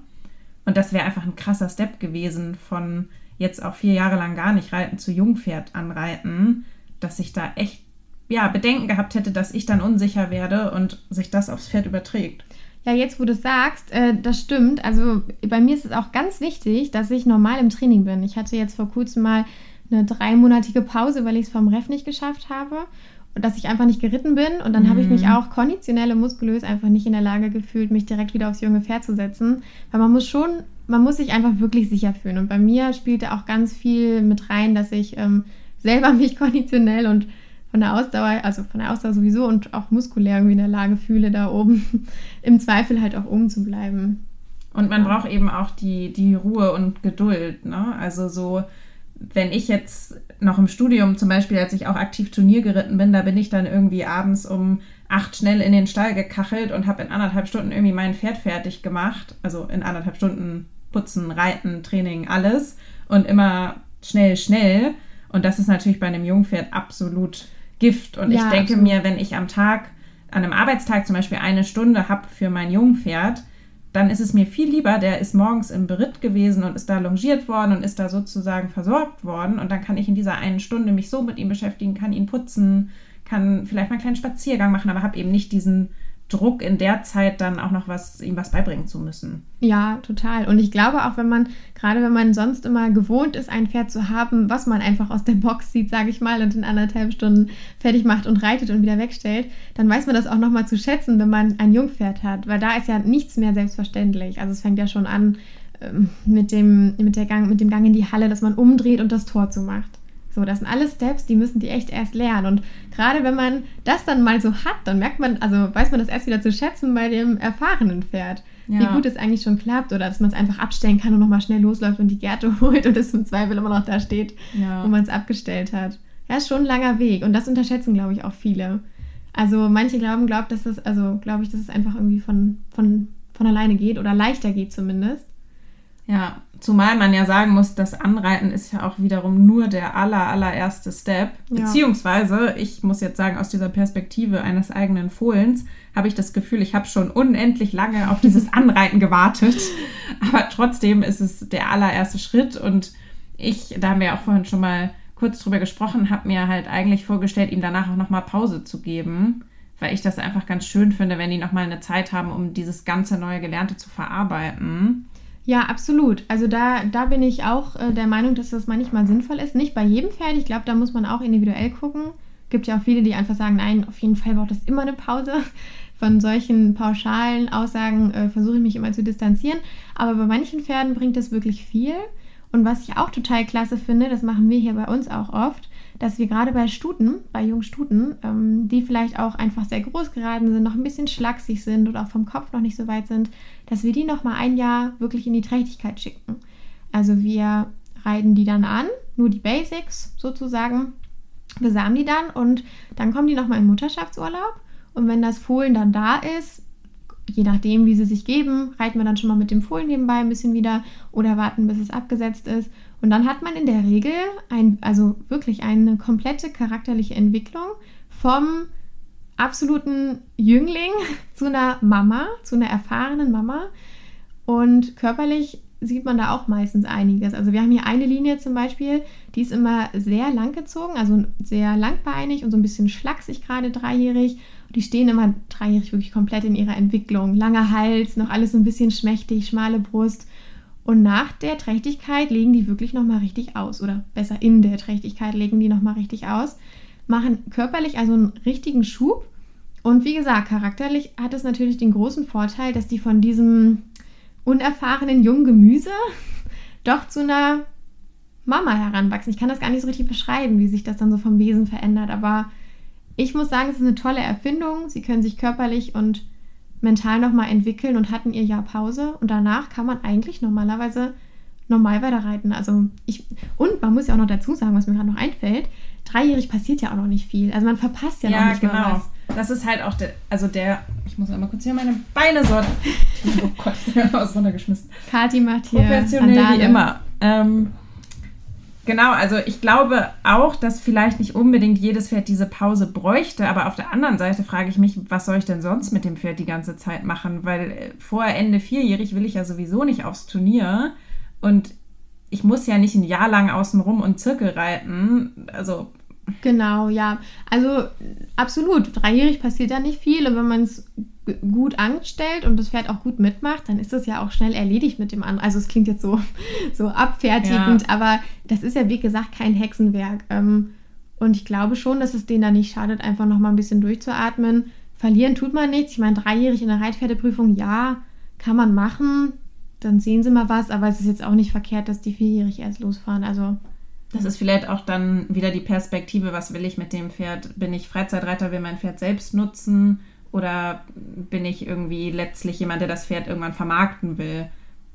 Und das wäre einfach ein krasser Step gewesen von jetzt auch vier Jahre lang gar nicht reiten zu Jungpferd anreiten, dass ich da echt ja, Bedenken gehabt hätte, dass ich dann unsicher werde und sich das aufs Pferd überträgt. Ja, jetzt wo du es sagst, äh, das stimmt. Also bei mir ist es auch ganz wichtig, dass ich normal im Training bin. Ich hatte jetzt vor kurzem mal eine dreimonatige Pause, weil ich es vom Ref nicht geschafft habe. und dass ich einfach nicht geritten bin. Und dann mhm. habe ich mich mhm. auch konditionell und muskulös einfach nicht in der Lage gefühlt, mich direkt wieder aufs junge Pferd zu setzen. Weil man muss schon, man muss sich einfach wirklich sicher fühlen. Und bei mir spielte auch ganz viel mit rein, dass ich ähm, selber mich konditionell und von der Ausdauer, also von der Ausdauer sowieso und auch muskulär irgendwie in der Lage fühle, da oben im Zweifel halt auch oben zu bleiben. Und man braucht eben auch die, die Ruhe und Geduld. Ne? Also so, wenn ich jetzt noch im Studium zum Beispiel, als ich auch aktiv Turnier geritten bin, da bin ich dann irgendwie abends um acht schnell in den Stall gekachelt und habe in anderthalb Stunden irgendwie mein Pferd fertig gemacht. Also in anderthalb Stunden putzen, reiten, Training, alles. Und immer schnell, schnell. Und das ist natürlich bei einem Jungpferd absolut Gift. Und ja, ich denke absolut. mir, wenn ich am Tag, an einem Arbeitstag zum Beispiel eine Stunde habe für mein Jungpferd, dann ist es mir viel lieber, der ist morgens im Beritt gewesen und ist da longiert worden und ist da sozusagen versorgt worden. Und dann kann ich in dieser einen Stunde mich so mit ihm beschäftigen, kann ihn putzen, kann vielleicht mal einen kleinen Spaziergang machen, aber habe eben nicht diesen Druck in der Zeit dann auch noch was ihm was beibringen zu müssen. Ja, total. Und ich glaube auch, wenn man gerade wenn man sonst immer gewohnt ist, ein Pferd zu haben, was man einfach aus der Box sieht, sage ich mal, und in anderthalb Stunden fertig macht und reitet und wieder wegstellt, dann weiß man das auch noch mal zu schätzen, wenn man ein Jungpferd hat, weil da ist ja nichts mehr selbstverständlich. Also es fängt ja schon an ähm, mit dem mit der Gang mit dem Gang in die Halle, dass man umdreht und das Tor zumacht. So, das sind alles Steps, die müssen die echt erst lernen. Und gerade wenn man das dann mal so hat, dann merkt man, also weiß man das erst wieder zu schätzen bei dem erfahrenen Pferd. Ja. Wie gut es eigentlich schon klappt oder dass man es einfach abstellen kann und nochmal schnell losläuft und die Gärte holt und es im Zweifel immer noch da steht, ja. wo man es abgestellt hat. Ja, ist schon ein langer Weg und das unterschätzen, glaube ich, auch viele. Also manche glauben, glaubt, dass es, also glaube ich, dass es einfach irgendwie von, von, von alleine geht oder leichter geht zumindest. Ja, zumal man ja sagen muss, das Anreiten ist ja auch wiederum nur der aller, allererste Step. Ja. Beziehungsweise, ich muss jetzt sagen, aus dieser Perspektive eines eigenen Fohlens habe ich das Gefühl, ich habe schon unendlich lange auf dieses Anreiten gewartet. Aber trotzdem ist es der allererste Schritt. Und ich, da haben wir auch vorhin schon mal kurz drüber gesprochen, habe mir halt eigentlich vorgestellt, ihm danach auch nochmal Pause zu geben. Weil ich das einfach ganz schön finde, wenn die nochmal eine Zeit haben, um dieses ganze neue Gelernte zu verarbeiten. Ja, absolut. Also da, da bin ich auch äh, der Meinung, dass das manchmal sinnvoll ist. Nicht bei jedem Pferd. Ich glaube, da muss man auch individuell gucken. Gibt ja auch viele, die einfach sagen, nein, auf jeden Fall braucht das immer eine Pause. Von solchen pauschalen Aussagen äh, versuche ich mich immer zu distanzieren. Aber bei manchen Pferden bringt das wirklich viel. Und was ich auch total klasse finde, das machen wir hier bei uns auch oft, dass wir gerade bei Stuten, bei jungen Stuten, ähm, die vielleicht auch einfach sehr groß geraten sind, noch ein bisschen schlaksig sind oder auch vom Kopf noch nicht so weit sind, dass wir die noch mal ein Jahr wirklich in die Trächtigkeit schicken. Also wir reiten die dann an, nur die Basics sozusagen, besamen die dann und dann kommen die noch mal in Mutterschaftsurlaub und wenn das Fohlen dann da ist, je nachdem, wie sie sich geben, reiten wir dann schon mal mit dem Fohlen nebenbei ein bisschen wieder oder warten, bis es abgesetzt ist und dann hat man in der Regel ein, also wirklich eine komplette charakterliche Entwicklung vom absoluten Jüngling zu einer Mama, zu einer erfahrenen Mama. Und körperlich sieht man da auch meistens einiges. Also wir haben hier eine Linie zum Beispiel, die ist immer sehr lang gezogen, also sehr langbeinig und so ein bisschen schlaksig gerade dreijährig. Und die stehen immer dreijährig wirklich komplett in ihrer Entwicklung. Langer Hals, noch alles so ein bisschen schmächtig, schmale Brust. Und nach der Trächtigkeit legen die wirklich nochmal richtig aus. Oder besser in der Trächtigkeit legen die nochmal richtig aus. Machen körperlich also einen richtigen Schub. Und wie gesagt, charakterlich hat es natürlich den großen Vorteil, dass die von diesem unerfahrenen jungen Gemüse doch zu einer Mama heranwachsen. Ich kann das gar nicht so richtig beschreiben, wie sich das dann so vom Wesen verändert. Aber ich muss sagen, es ist eine tolle Erfindung. Sie können sich körperlich und mental nochmal entwickeln und hatten ihr Jahr Pause. Und danach kann man eigentlich normalerweise normal weiter reiten. Also ich, und man muss ja auch noch dazu sagen, was mir gerade noch einfällt, dreijährig passiert ja auch noch nicht viel. Also man verpasst ja, ja noch nicht genau. mal was. Das ist halt auch der, also der, ich muss einmal kurz hier meine Beine sortieren. oh Gott, ich bin aus runtergeschmissen. Kati macht hier Professionell Andale. wie immer. Ähm, Genau, also ich glaube auch, dass vielleicht nicht unbedingt jedes Pferd diese Pause bräuchte, aber auf der anderen Seite frage ich mich, was soll ich denn sonst mit dem Pferd die ganze Zeit machen? Weil äh, vor Ende vierjährig will ich ja sowieso nicht aufs Turnier und ich muss ja nicht ein Jahr lang außen rum und Zirkel reiten. Also Genau, ja. Also absolut. Dreijährig passiert da nicht viel. Und wenn man es gut anstellt und das Pferd auch gut mitmacht, dann ist das ja auch schnell erledigt mit dem anderen. Also es klingt jetzt so, so abfertigend, ja. aber das ist ja wie gesagt kein Hexenwerk. Ähm, Und ich glaube schon, dass es denen da nicht schadet, einfach nochmal ein bisschen durchzuatmen. Verlieren tut man nichts. Ich meine, dreijährig in der Reitpferdeprüfung, ja, kann man machen. Dann sehen sie mal was, aber es ist jetzt auch nicht verkehrt, dass die vierjährig erst losfahren. Also das ist vielleicht auch dann wieder die Perspektive, was will ich mit dem Pferd? Bin ich Freizeitreiter, will mein Pferd selbst nutzen oder bin ich irgendwie letztlich jemand, der das Pferd irgendwann vermarkten will?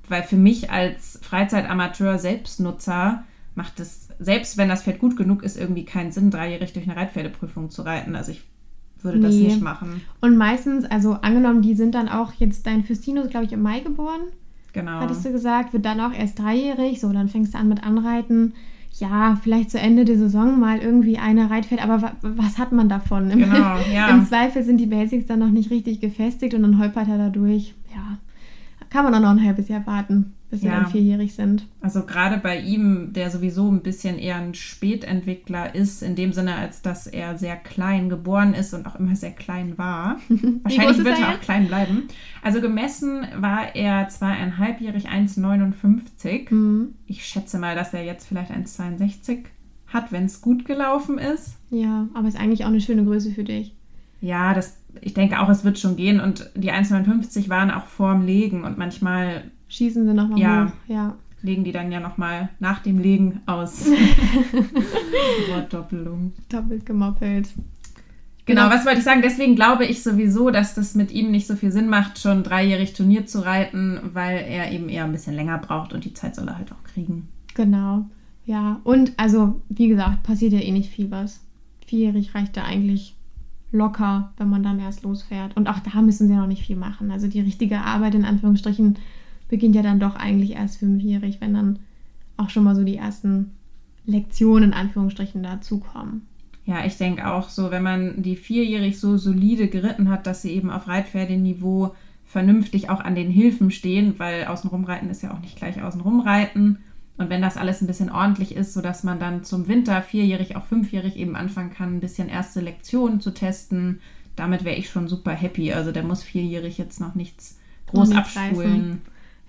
Weil für mich als Freizeitamateur, Selbstnutzer macht es, selbst wenn das Pferd gut genug ist, irgendwie keinen Sinn, dreijährig durch eine Reitpferdeprüfung zu reiten. Also ich würde das Nee. nicht machen. Und meistens, also angenommen, die sind dann auch jetzt dein Fürstino, glaube ich, im Mai geboren, Genau. hattest du gesagt, wird dann auch erst dreijährig, so, dann fängst du an mit Anreiten. Ja, vielleicht zu Ende der Saison mal irgendwie eine Reitpferd, aber wa was hat man davon? Im, Genau, ja. Im Zweifel sind die Basics dann noch nicht richtig gefestigt und dann holpert er da durch. Ja, kann man auch noch ein halbes Jahr warten, bis sie Ja. dann vierjährig sind. Also gerade bei ihm, der sowieso ein bisschen eher ein Spätentwickler ist, in dem Sinne, als dass er sehr klein geboren ist und auch immer sehr klein war. Wahrscheinlich wird er auch klein bleiben. Also gemessen war er zweieinhalbjährig 1,59. Mhm. Ich schätze mal, dass er jetzt vielleicht 1,62 hat, wenn es gut gelaufen ist. Ja, aber ist eigentlich auch eine schöne Größe für dich. Ja, das, ich denke auch, es wird schon gehen. Und die 1,59 waren auch vorm Legen und manchmal Schießen sie nochmal Ja. hoch. Ja. legen die dann ja nochmal nach dem Legen aus. Wortdoppelung. Doppelt gemoppelt. Genau, was wollte ich sagen? Deswegen glaube ich sowieso, dass das mit ihm nicht so viel Sinn macht, schon dreijährig Turnier zu reiten, weil er eben eher ein bisschen länger braucht und die Zeit soll er halt auch kriegen. Genau. Ja, und also, wie gesagt, passiert ja eh nicht viel was. Vierjährig reicht da eigentlich locker, wenn man dann erst losfährt. Und auch da müssen sie noch nicht viel machen. Also die richtige Arbeit in Anführungsstrichen beginnt ja dann doch eigentlich erst fünfjährig, wenn dann auch schon mal so die ersten Lektionen in Anführungsstrichen dazukommen. Ja, ich denke auch so, wenn man die vierjährig so solide geritten hat, dass sie eben auf Reitpferdeniveau vernünftig auch an den Hilfen stehen, weil außenrumreiten ist ja auch nicht gleich außenrumreiten. Und wenn das alles ein bisschen ordentlich ist, sodass man dann zum Winter vierjährig, auch fünfjährig eben anfangen kann, ein bisschen erste Lektionen zu testen, damit wäre ich schon super happy. Also der muss vierjährig jetzt noch nichts groß abspulen.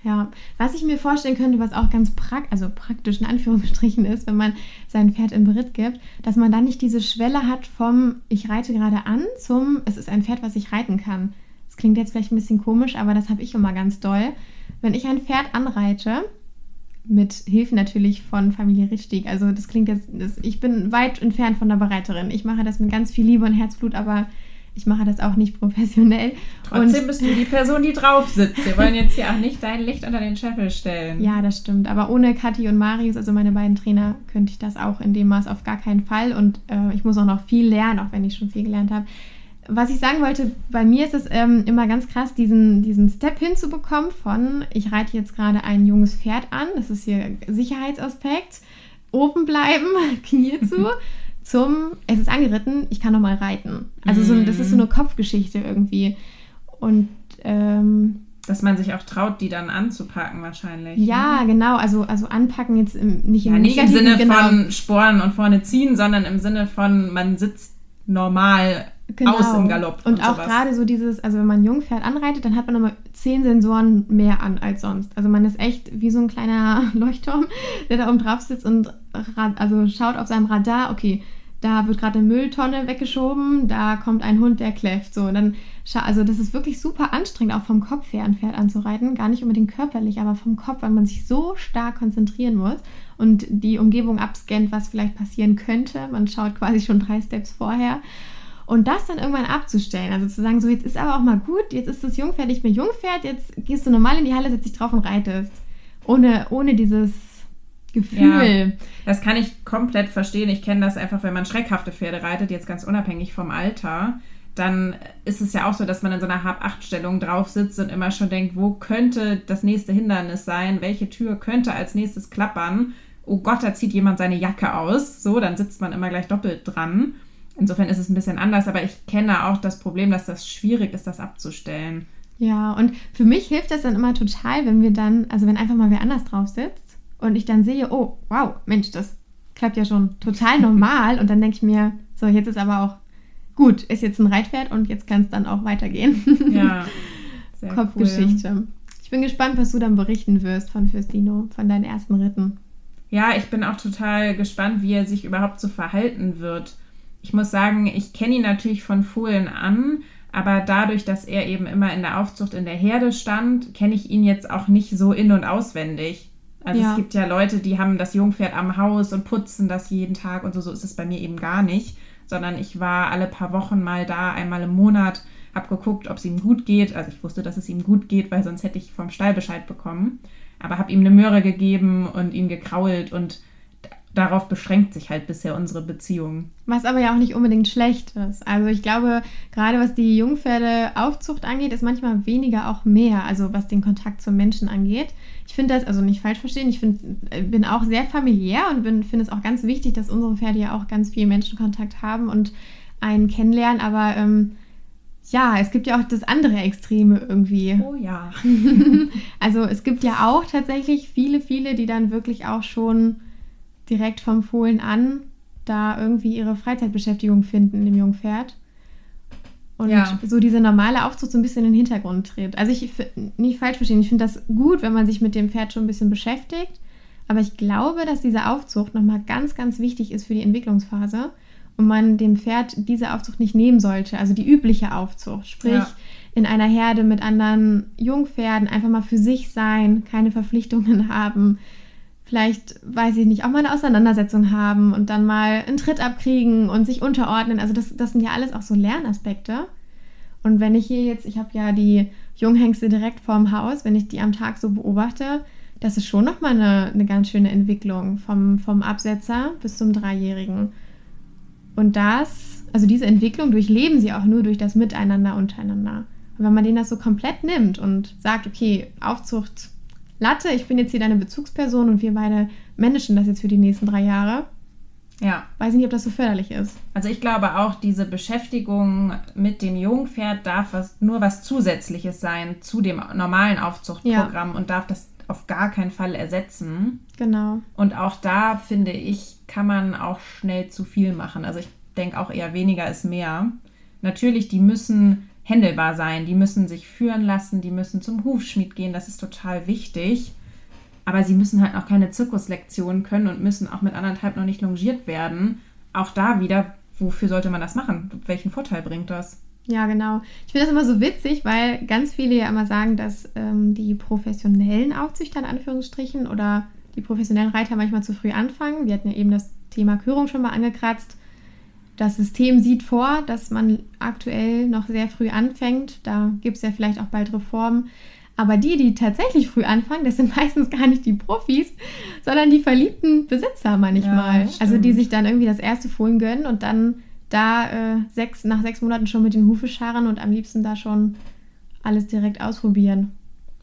Ja, was ich mir vorstellen könnte, was auch ganz prak also praktisch in Anführungsstrichen ist, wenn man sein Pferd im Beritt gibt, dass man dann nicht diese Schwelle hat vom ich reite gerade an zum es ist ein Pferd, was ich reiten kann. Das klingt jetzt vielleicht ein bisschen komisch, aber das habe ich immer ganz doll. Wenn ich ein Pferd anreite, mit Hilfe natürlich von Familie Richtstieg, also das klingt jetzt, das, ich bin weit entfernt von der Bereiterin. Ich mache das mit ganz viel Liebe und Herzblut, aber ich mache das auch nicht professionell. Trotzdem und bist du die Person, die drauf sitzt. Wir wollen jetzt hier auch nicht dein Licht unter den Scheffel stellen. Ja, das stimmt. Aber ohne Kathi und Marius, also meine beiden Trainer, könnte ich das auch in dem Maß auf gar keinen Fall. Und äh, ich muss auch noch viel lernen, auch wenn ich schon viel gelernt habe. Was ich sagen wollte, bei mir ist es ähm, immer ganz krass, diesen, diesen Step hinzubekommen von, ich reite jetzt gerade ein junges Pferd an, das ist hier Sicherheitsaspekt, oben bleiben, Knie zu, zum, es ist angeritten, ich kann noch mal reiten. Also so, das ist so eine Kopfgeschichte irgendwie. Und ähm, Dass man sich auch traut, die dann anzupacken wahrscheinlich. ja, ne? genau. Also, also anpacken jetzt im, nicht im Ja, nicht im Sinne genau, von Sporen und vorne ziehen, sondern im Sinne von, man sitzt normal genau. aus im Galopp. Und, auch sowas. gerade so dieses, also wenn man Jungpferd anreitet, dann hat man nochmal zehn Sensoren mehr an als sonst. Also man ist echt wie so ein kleiner Leuchtturm, der da oben drauf sitzt und also schaut auf seinem Radar, okay, da wird gerade eine Mülltonne weggeschoben, da kommt ein Hund, der kläfft. So, und dann, also das ist wirklich super anstrengend, auch vom Kopf her ein Pferd anzureiten. Gar nicht unbedingt körperlich, aber vom Kopf, weil man sich so stark konzentrieren muss und die Umgebung abscannt, was vielleicht passieren könnte. Man schaut quasi schon drei Steps vorher. Und das dann irgendwann abzustellen, also zu sagen, so jetzt ist aber auch mal gut, jetzt ist das Jungpferd nicht mehr Jungpferd, jetzt gehst du normal in die Halle, setzt dich drauf und reitest. Ohne, ohne dieses Gefühl. Das kann ich komplett verstehen. Ich kenne das einfach, wenn man schreckhafte Pferde reitet, jetzt ganz unabhängig vom Alter. Dann ist es ja auch so, dass man in so einer Hab-Acht-Stellung drauf sitzt und immer schon denkt, wo könnte das nächste Hindernis sein? Welche Tür könnte als nächstes klappern? Oh Gott, da zieht jemand seine Jacke aus. So, dann sitzt man immer gleich doppelt dran. Insofern ist es ein bisschen anders, aber ich kenne auch das Problem, dass das schwierig ist, das abzustellen. Ja, und für mich hilft das dann immer total, wenn wir dann, also wenn einfach mal wer anders drauf sitzt und ich dann sehe, oh, wow, Mensch, das klappt ja schon total normal und dann denke ich mir, so, jetzt ist aber auch gut, ist jetzt ein Reitpferd und jetzt kann es dann auch weitergehen. Ja, sehr Kopfgeschichte. Ich bin gespannt, was du dann berichten wirst von Fürstino, von deinen ersten Ritten. Ja, ich bin auch total gespannt, wie er sich überhaupt so verhalten wird. Ich muss sagen, ich kenne ihn natürlich von Fohlen an, aber dadurch, dass er eben immer in der Aufzucht in der Herde stand, kenne ich ihn jetzt auch nicht so in- und auswendig. Also ja. es gibt ja Leute, die haben das Jungpferd am Haus und putzen das jeden Tag und so, so ist es bei mir eben gar nicht, sondern ich war alle paar Wochen mal da, einmal im Monat, habe geguckt, ob es ihm gut geht. Also ich wusste, dass es ihm gut geht, weil sonst hätte ich vom Stall Bescheid bekommen aber habe ihm eine Möhre gegeben und ihn gekrault und darauf beschränkt sich halt bisher unsere Beziehung. Was aber ja auch nicht unbedingt schlecht ist. Also ich glaube, gerade was die Jungpferdeaufzucht angeht, ist manchmal weniger auch mehr, also was den Kontakt zum Menschen angeht. Ich finde das, also nicht falsch verstehen, ich find, äh, bin auch sehr familiär und finde es auch ganz wichtig, dass unsere Pferde ja auch ganz viel Menschenkontakt haben und einen kennenlernen, aber ähm, ja, es gibt ja auch das andere Extreme irgendwie. Oh ja. also es gibt ja auch tatsächlich viele, viele, die dann wirklich auch schon direkt vom Fohlen an da irgendwie ihre Freizeitbeschäftigung finden in dem Jungpferd. Und ja. so diese normale Aufzucht so ein bisschen in den Hintergrund tritt. Also ich nicht falsch verstehen, ich finde das gut, wenn man sich mit dem Pferd schon ein bisschen beschäftigt. Aber ich glaube, dass diese Aufzucht nochmal ganz, ganz wichtig ist für die Entwicklungsphase und man dem Pferd diese Aufzucht nicht nehmen sollte, also die übliche Aufzucht, sprich ja. in einer Herde mit anderen Jungpferden einfach mal für sich sein, keine Verpflichtungen haben, vielleicht, weiß ich nicht, auch mal eine Auseinandersetzung haben und dann mal einen Tritt abkriegen und sich unterordnen. Also das, das sind ja alles auch so Lernaspekte. Und wenn ich hier jetzt, ich habe ja die Junghengste direkt vorm Haus, wenn ich die am Tag so beobachte, das ist schon nochmal eine, eine ganz schöne Entwicklung vom, vom Absetzer bis zum Dreijährigen. Und das, also diese Entwicklung durchleben sie auch nur durch das Miteinander untereinander. Und wenn man denen das so komplett nimmt und sagt, okay, Aufzucht Latte, ich bin jetzt hier deine Bezugsperson und wir beide managen das jetzt für die nächsten drei Jahre. Ja. Weiß nicht, ob das so förderlich ist. Also ich glaube auch, diese Beschäftigung mit dem Jungpferd darf was, nur was Zusätzliches sein zu dem normalen Aufzuchtprogramm ja. und darf das auf gar keinen Fall ersetzen. Genau. Und auch da finde ich, kann man auch schnell zu viel machen. Also ich denke auch eher weniger ist mehr. Natürlich, die müssen händelbar sein, die müssen sich führen lassen, die müssen zum Hufschmied gehen, das ist total wichtig. Aber sie müssen halt noch keine Zirkuslektionen können und müssen auch mit anderthalb noch nicht longiert werden. Auch da wieder, wofür sollte man das machen? Welchen Vorteil bringt das? Ja, genau. Ich finde das immer so witzig, weil ganz viele ja immer sagen, dass ähm, die professionellen Aufzüchter in Anführungsstrichen oder die professionellen Reiter manchmal zu früh anfangen. Wir hatten ja eben das Thema Körung schon mal angekratzt. Das System sieht vor, dass man aktuell noch sehr früh anfängt. Da gibt es ja vielleicht auch bald Reformen. Aber die, die tatsächlich früh anfangen, das sind meistens gar nicht die Profis, sondern die verliebten Besitzer manchmal. Ja, also die sich dann irgendwie das erste Fohlen gönnen und dann da äh, sechs, nach sechs Monaten schon mit den Hufe scharren und am liebsten da schon alles direkt ausprobieren.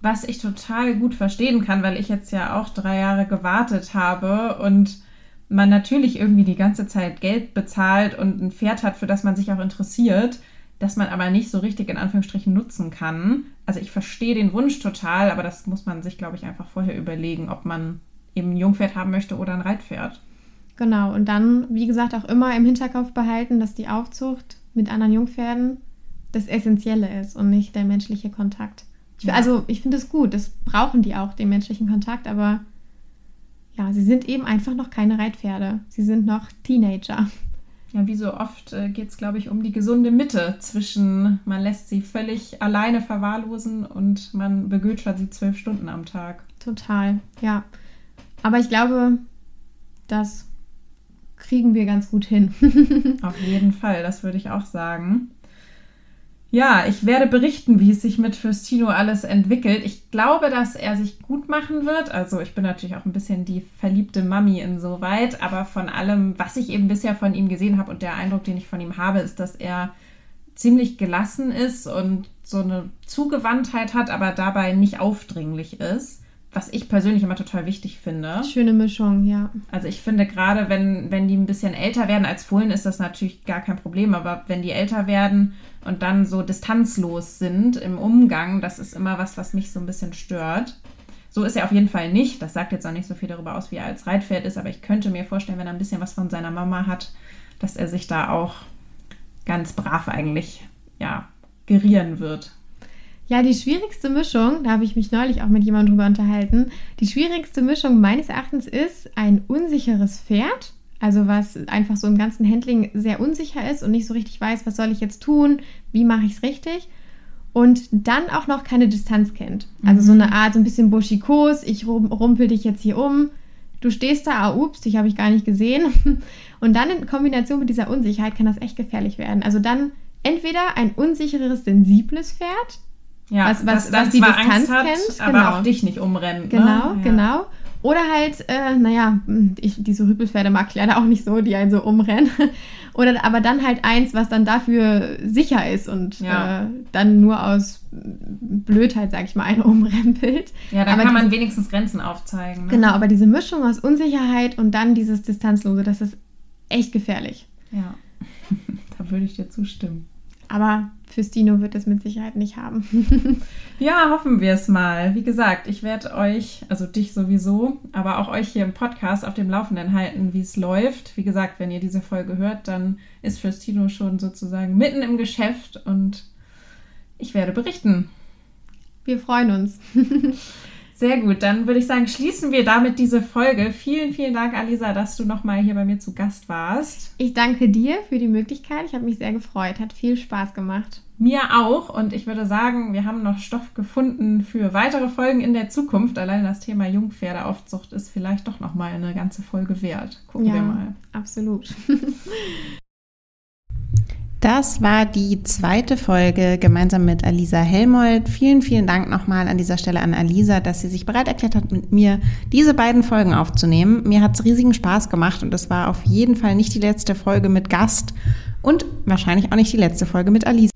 Was ich total gut verstehen kann, weil ich jetzt ja auch drei Jahre gewartet habe und man natürlich irgendwie die ganze Zeit Geld bezahlt und ein Pferd hat, für das man sich auch interessiert, das man aber nicht so richtig in Anführungsstrichen nutzen kann. Also ich verstehe den Wunsch total, aber das muss man sich, glaube ich, einfach vorher überlegen, ob man eben ein Jungpferd haben möchte oder ein Reitpferd. Genau, und dann, wie gesagt, auch immer im Hinterkopf behalten, dass die Aufzucht mit anderen Jungpferden das Essentielle ist und nicht der menschliche Kontakt. Ich. Also ich finde es gut, das brauchen die auch, den menschlichen Kontakt, aber ja, sie sind eben einfach noch keine Reitpferde. Sie sind noch Teenager. Ja, wie so oft äh, geht es, glaube ich, um die gesunde Mitte zwischen, man lässt sie völlig alleine verwahrlosen und man begütert sie zwölf Stunden am Tag. Total, ja. Aber ich glaube, dass kriegen wir ganz gut hin. Auf jeden Fall, das würde ich auch sagen. Ja, ich werde berichten, wie es sich mit Fürstino alles entwickelt. Ich glaube, dass er sich gut machen wird. Also ich bin natürlich auch ein bisschen die verliebte Mami insoweit, aber von allem, was ich eben bisher von ihm gesehen habe und der Eindruck, den ich von ihm habe, ist, dass er ziemlich gelassen ist und so eine Zugewandtheit hat, aber dabei nicht aufdringlich ist was ich persönlich immer total wichtig finde. Schöne Mischung, ja. Also ich finde gerade, wenn, wenn die ein bisschen älter werden als Fohlen, ist das natürlich gar kein Problem. Aber wenn die älter werden und dann so distanzlos sind im Umgang, das ist immer was, was mich so ein bisschen stört. So ist er auf jeden Fall nicht. Das sagt jetzt auch nicht so viel darüber aus, wie er als Reitpferd ist. Aber ich könnte mir vorstellen, wenn er ein bisschen was von seiner Mama hat, dass er sich da auch ganz brav eigentlich, ja, gerieren wird. Ja, die schwierigste Mischung, da habe ich mich neulich auch mit jemandem drüber unterhalten, die schwierigste Mischung meines Erachtens ist ein unsicheres Pferd, also was einfach so im ganzen Handling sehr unsicher ist und nicht so richtig weiß, was soll ich jetzt tun, wie mache ich es richtig und dann auch noch keine Distanz kennt. Also mhm. so eine Art, so ein bisschen buschikos, ich rumpel dich jetzt hier um, du stehst da, ah, ups, dich habe ich gar nicht gesehen. Und dann in Kombination mit dieser Unsicherheit kann das echt gefährlich werden. Also dann entweder ein unsicheres, sensibles Pferd, ja, was, was, was die Distanz hat, kennt, aber genau. auch dich nicht umrennen. Genau, ne? ja. genau. Oder halt, äh, naja, ich, diese Rüpelpferde mag ich leider auch nicht so, die einen so umrennen. Oder aber dann halt eins, was dann dafür sicher ist und ja. äh, dann nur aus Blödheit, sag ich mal, einen umrempelt. Ja, da kann man wenigstens Grenzen aufzeigen. Ne? Genau, aber diese Mischung aus Unsicherheit und dann dieses Distanzlose, das ist echt gefährlich. Ja, da würde ich dir zustimmen. Aber fürs Dino wird es mit Sicherheit nicht haben. ja, hoffen wir es mal. Wie gesagt, ich werde euch, also dich sowieso, aber auch euch hier im Podcast auf dem Laufenden halten, wie es läuft. Wie gesagt, wenn ihr diese Folge hört, dann ist fürs Tino schon sozusagen mitten im Geschäft und ich werde berichten. Wir freuen uns. Sehr gut, dann würde ich sagen, schließen wir damit diese Folge. Vielen, vielen Dank, Alisa, dass du nochmal hier bei mir zu Gast warst. Ich danke dir für die Möglichkeit. Ich habe mich sehr gefreut. Hat viel Spaß gemacht. Mir auch. Und ich würde sagen, wir haben noch Stoff gefunden für weitere Folgen in der Zukunft. Allein das Thema Jungpferdeaufzucht ist vielleicht doch nochmal eine ganze Folge wert. Gucken ja, wir mal. Absolut. Das war die zweite Folge gemeinsam mit Alisa Helmold. Vielen, vielen Dank nochmal an dieser Stelle an Alisa, dass sie sich bereit erklärt hat, mit mir diese beiden Folgen aufzunehmen. Mir hat es riesigen Spaß gemacht und es war auf jeden Fall nicht die letzte Folge mit Gast und wahrscheinlich auch nicht die letzte Folge mit Alisa.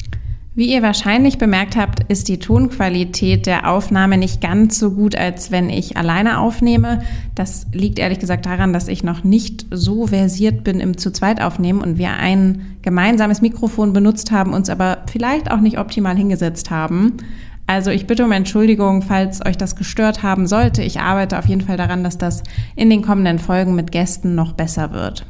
Wie ihr wahrscheinlich bemerkt habt, ist die Tonqualität der Aufnahme nicht ganz so gut, als wenn ich alleine aufnehme. Das liegt ehrlich gesagt daran, dass ich noch nicht so versiert bin im zu zweit aufnehmen und wir ein gemeinsames Mikrofon benutzt haben, uns aber vielleicht auch nicht optimal hingesetzt haben. Also ich bitte um Entschuldigung, falls euch das gestört haben sollte. Ich arbeite auf jeden Fall daran, dass das in den kommenden Folgen mit Gästen noch besser wird.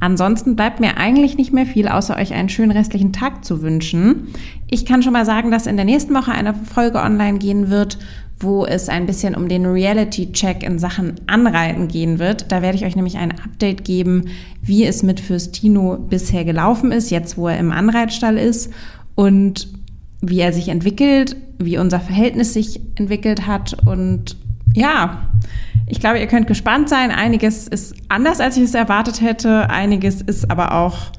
Ansonsten bleibt mir eigentlich nicht mehr viel, außer euch einen schönen restlichen Tag zu wünschen. Ich kann schon mal sagen, dass in der nächsten Woche eine Folge online gehen wird, wo es ein bisschen um den Reality-Check in Sachen Anreiten gehen wird. Da werde ich euch nämlich ein Update geben, wie es mit Fürstino bisher gelaufen ist, jetzt wo er im Anreitstall ist und wie er sich entwickelt, wie unser Verhältnis sich entwickelt hat und ja, ich glaube, ihr könnt gespannt sein. Einiges ist anders, als ich es erwartet hätte. Einiges ist aber auch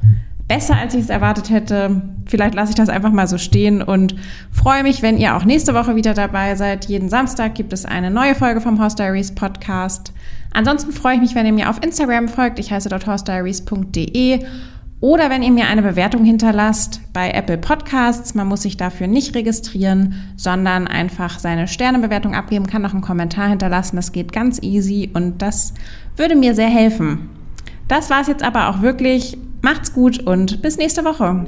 besser, als ich es erwartet hätte. Vielleicht lasse ich das einfach mal so stehen und freue mich, wenn ihr auch nächste Woche wieder dabei seid. Jeden Samstag gibt es eine neue Folge vom Horse Diaries Podcast. Ansonsten freue ich mich, wenn ihr mir auf Instagram folgt. Ich heiße dort horsediaries.de oder wenn ihr mir eine Bewertung hinterlasst bei Apple Podcasts, man muss sich dafür nicht registrieren, sondern einfach seine Sternebewertung abgeben, kann noch einen Kommentar hinterlassen. Das geht ganz easy und das würde mir sehr helfen. Das war es jetzt aber auch wirklich. Macht's gut und bis nächste Woche.